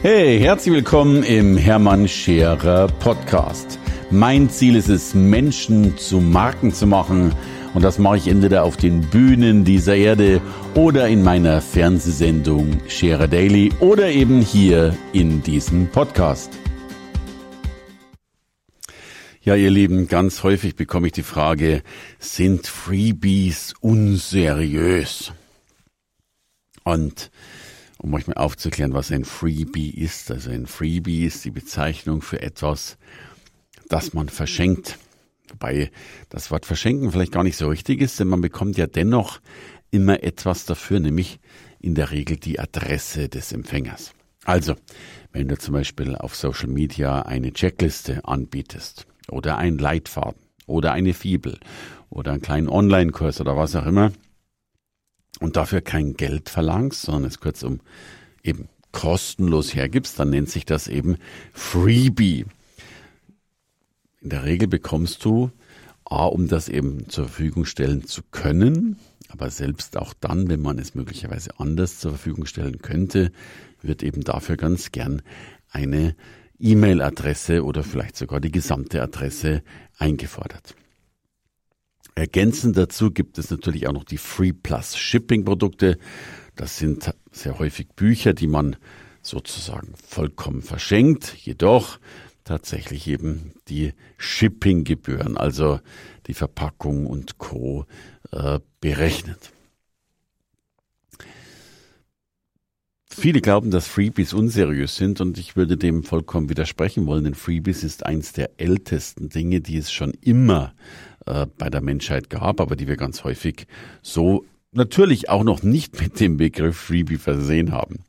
Hey, herzlich willkommen im Hermann Scherer Podcast. Mein Ziel ist es, Menschen zu Marken zu machen. Und das mache ich entweder auf den Bühnen dieser Erde oder in meiner Fernsehsendung Scherer Daily oder eben hier in diesem Podcast. Ja, ihr Lieben, ganz häufig bekomme ich die Frage, sind Freebies unseriös? Und um euch mal aufzuklären, was ein Freebie ist. Also ein Freebie ist die Bezeichnung für etwas, das man verschenkt. Wobei das Wort verschenken vielleicht gar nicht so richtig ist, denn man bekommt ja dennoch immer etwas dafür, nämlich in der Regel die Adresse des Empfängers. Also, wenn du zum Beispiel auf Social Media eine Checkliste anbietest oder ein Leitfaden oder eine Fibel oder einen kleinen Online-Kurs oder was auch immer, und dafür kein Geld verlangst, sondern es kurzum eben kostenlos hergibst, dann nennt sich das eben Freebie. In der Regel bekommst du A, um das eben zur Verfügung stellen zu können, aber selbst auch dann, wenn man es möglicherweise anders zur Verfügung stellen könnte, wird eben dafür ganz gern eine E-Mail-Adresse oder vielleicht sogar die gesamte Adresse eingefordert. Ergänzend dazu gibt es natürlich auch noch die Free Plus Shipping Produkte. Das sind sehr häufig Bücher, die man sozusagen vollkommen verschenkt, jedoch tatsächlich eben die Shippinggebühren, also die Verpackung und Co. Äh, berechnet. Viele glauben, dass Freebies unseriös sind und ich würde dem vollkommen widersprechen wollen, denn Freebies ist eins der ältesten Dinge, die es schon immer äh, bei der Menschheit gab, aber die wir ganz häufig so natürlich auch noch nicht mit dem Begriff Freebie versehen haben.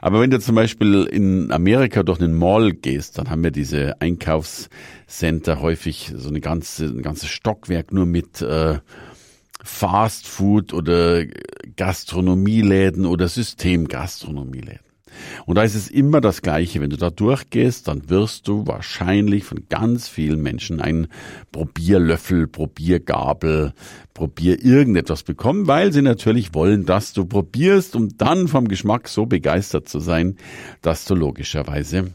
Aber wenn du zum Beispiel in Amerika durch einen Mall gehst, dann haben wir diese Einkaufscenter häufig so eine ganze, ein ganzes Stockwerk nur mit äh, Fast Food oder Gastronomieläden oder Systemgastronomieläden. Und da ist es immer das Gleiche. Wenn du da durchgehst, dann wirst du wahrscheinlich von ganz vielen Menschen einen Probierlöffel, Probiergabel, Probier irgendetwas bekommen, weil sie natürlich wollen, dass du probierst, um dann vom Geschmack so begeistert zu sein, dass du logischerweise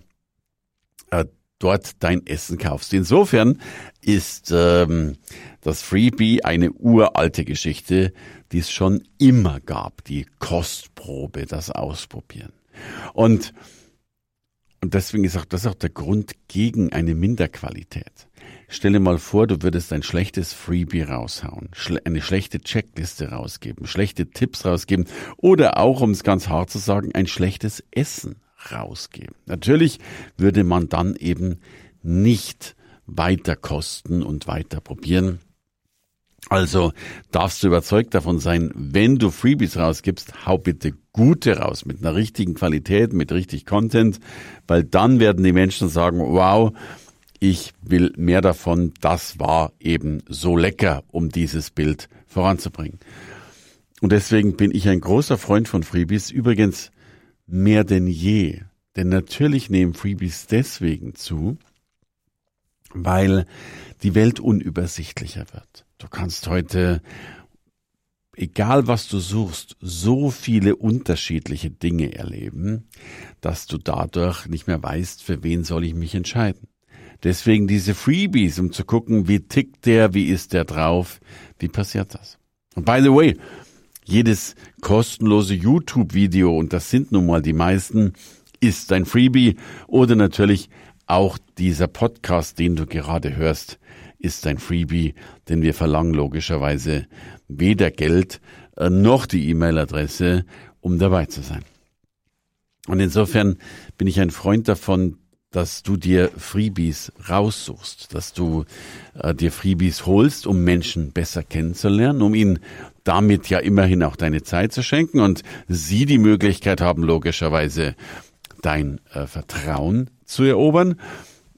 dort dein Essen kaufst. Insofern ist ähm, das Freebie eine uralte Geschichte, die es schon immer gab, die Kostprobe, das Ausprobieren. Und, und deswegen ist auch das auch der Grund gegen eine Minderqualität. Stell dir mal vor, du würdest ein schlechtes Freebie raushauen, eine schlechte Checkliste rausgeben, schlechte Tipps rausgeben oder auch, um es ganz hart zu sagen, ein schlechtes Essen rausgeben. Natürlich würde man dann eben nicht weiter kosten und weiter probieren, also darfst du überzeugt davon sein, wenn du Freebies rausgibst, hau bitte gute raus, mit einer richtigen Qualität, mit richtig Content, weil dann werden die Menschen sagen, wow, ich will mehr davon, das war eben so lecker, um dieses Bild voranzubringen. Und deswegen bin ich ein großer Freund von Freebies, übrigens mehr denn je. Denn natürlich nehmen Freebies deswegen zu, weil die Welt unübersichtlicher wird. Du kannst heute, egal was du suchst, so viele unterschiedliche Dinge erleben, dass du dadurch nicht mehr weißt, für wen soll ich mich entscheiden. Deswegen diese Freebies, um zu gucken, wie tickt der, wie ist der drauf, wie passiert das. Und by the way, jedes kostenlose YouTube-Video, und das sind nun mal die meisten, ist ein Freebie oder natürlich auch dieser Podcast, den du gerade hörst, ist ein Freebie, denn wir verlangen logischerweise weder Geld äh, noch die E-Mail-Adresse, um dabei zu sein. Und insofern bin ich ein Freund davon, dass du dir Freebies raussuchst, dass du äh, dir Freebies holst, um Menschen besser kennenzulernen, um ihnen damit ja immerhin auch deine Zeit zu schenken und sie die Möglichkeit haben, logischerweise dein äh, Vertrauen zu erobern.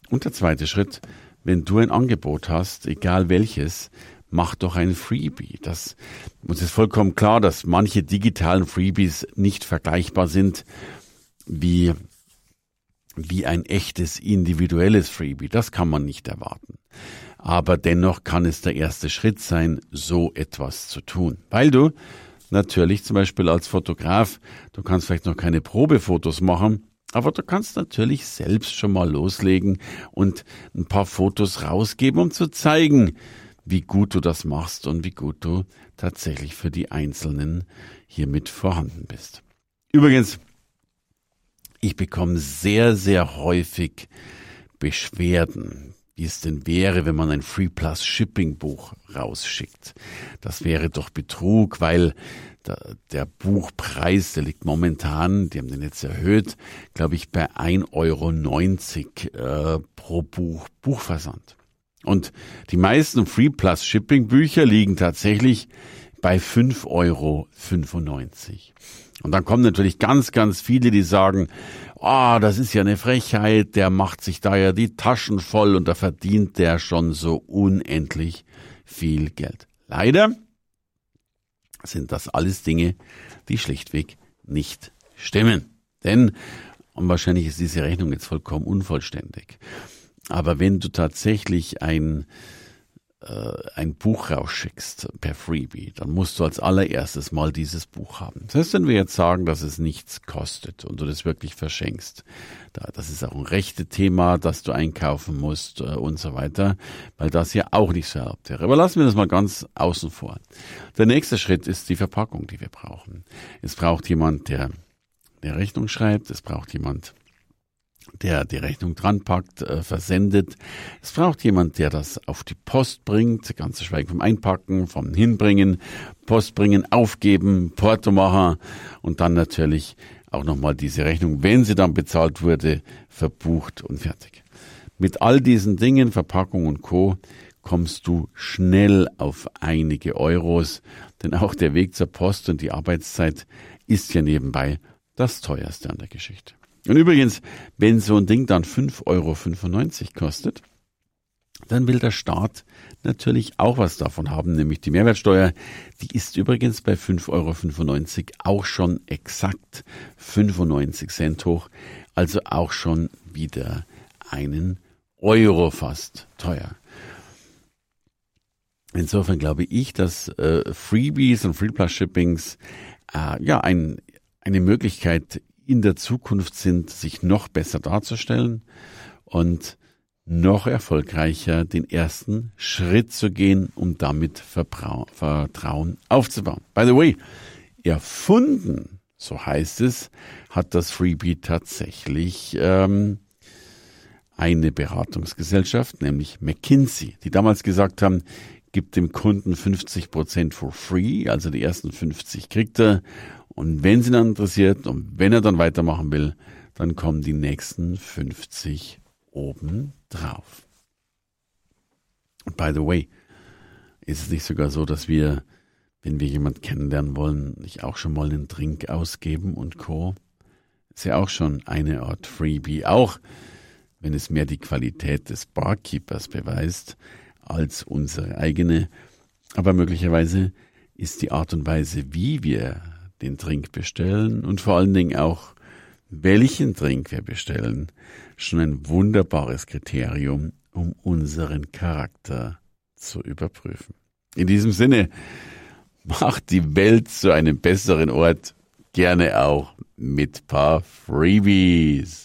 Und der zweite Schritt, wenn du ein Angebot hast, egal welches, mach doch ein Freebie. Das uns ist vollkommen klar, dass manche digitalen Freebies nicht vergleichbar sind wie wie ein echtes individuelles Freebie. Das kann man nicht erwarten. Aber dennoch kann es der erste Schritt sein, so etwas zu tun. Weil du natürlich zum Beispiel als Fotograf, du kannst vielleicht noch keine Probefotos machen, Aber du kannst natürlich selbst schon mal loslegen und ein paar Fotos rausgeben, um zu zeigen, wie gut du das machst und wie gut du tatsächlich für die Einzelnen hiermit vorhanden bist. Übrigens, ich bekomme sehr, sehr häufig Beschwerden, wie es denn wäre, wenn man ein Free Plus Shipping Buch rausschickt. Das wäre doch Betrug, weil der, Buchpreis, der liegt momentan, die haben den jetzt erhöht, glaube ich, bei 1,90 Euro äh, pro Buch Buchversand. Und die meisten Free Plus Shipping Bücher liegen tatsächlich bei 5,95 Euro. Und dann kommen natürlich ganz, ganz viele, die sagen, oh, das ist ja eine Frechheit, der macht sich da ja die Taschen voll und da verdient der schon so unendlich viel Geld. Leider sind das alles Dinge, die schlichtweg nicht stimmen. Denn, und wahrscheinlich ist diese Rechnung jetzt vollkommen unvollständig, aber wenn du tatsächlich ein, ein Buch rausschickst per Freebie, dann musst du als allererstes mal dieses Buch haben. Das heißt, wenn wir jetzt sagen, dass es nichts kostet und du das wirklich verschenkst, da, das ist auch ein rechte Thema, das du einkaufen musst äh, und so weiter, weil das ja auch nicht so erlaubt wäre. Aber lassen wir das mal ganz außen vor. Der nächste Schritt ist die Verpackung, die wir brauchen. Es braucht jemand, der eine Rechnung schreibt, es braucht jemand, der die Rechnung dranpackt, äh, versendet. Es braucht jemand, der das auf die Post bringt, ganz schweigen vom Einpacken, vom Hinbringen, Post bringen, aufgeben, Porto machen und dann natürlich auch nochmal diese Rechnung, wenn sie dann bezahlt wurde, verbucht und fertig. Mit all diesen Dingen, Verpackung und Co., kommst du schnell auf einige Euros, denn auch der Weg zur Post und die Arbeitszeit ist ja nebenbei das teuerste an der Geschichte. Und übrigens, wenn so ein Ding dann 5,95 Euro kostet, dann will der Staat natürlich auch was davon haben, nämlich die Mehrwertsteuer. Die ist übrigens bei 5,95 Euro auch schon exakt 95 Cent hoch, also auch schon wieder einen Euro fast teuer. Insofern glaube ich, dass äh, Freebies und Free Plus Shippings äh, ja ein, eine Möglichkeit in der Zukunft sind, sich noch besser darzustellen und noch erfolgreicher den ersten Schritt zu gehen, um damit Vertrauen aufzubauen. By the way, erfunden, so heißt es, hat das Freebie tatsächlich ähm, eine Beratungsgesellschaft, nämlich McKinsey, die damals gesagt haben, gibt dem Kunden 50 Prozent for free, also die ersten 50 kriegt er und wenn sie dann interessiert und wenn er dann weitermachen will, dann kommen die nächsten 50 oben drauf. By the way, ist es nicht sogar so, dass wir, wenn wir jemand kennenlernen wollen, nicht auch schon mal einen Drink ausgeben und Co. Ist ja auch schon eine Art Freebie, auch wenn es mehr die Qualität des Barkeepers beweist als unsere eigene. Aber möglicherweise ist die Art und Weise, wie wir den Trink bestellen und vor allen Dingen auch, welchen Trink wir bestellen, schon ein wunderbares Kriterium, um unseren Charakter zu überprüfen. In diesem Sinne, macht die Welt zu einem besseren Ort, gerne auch mit paar Freebies.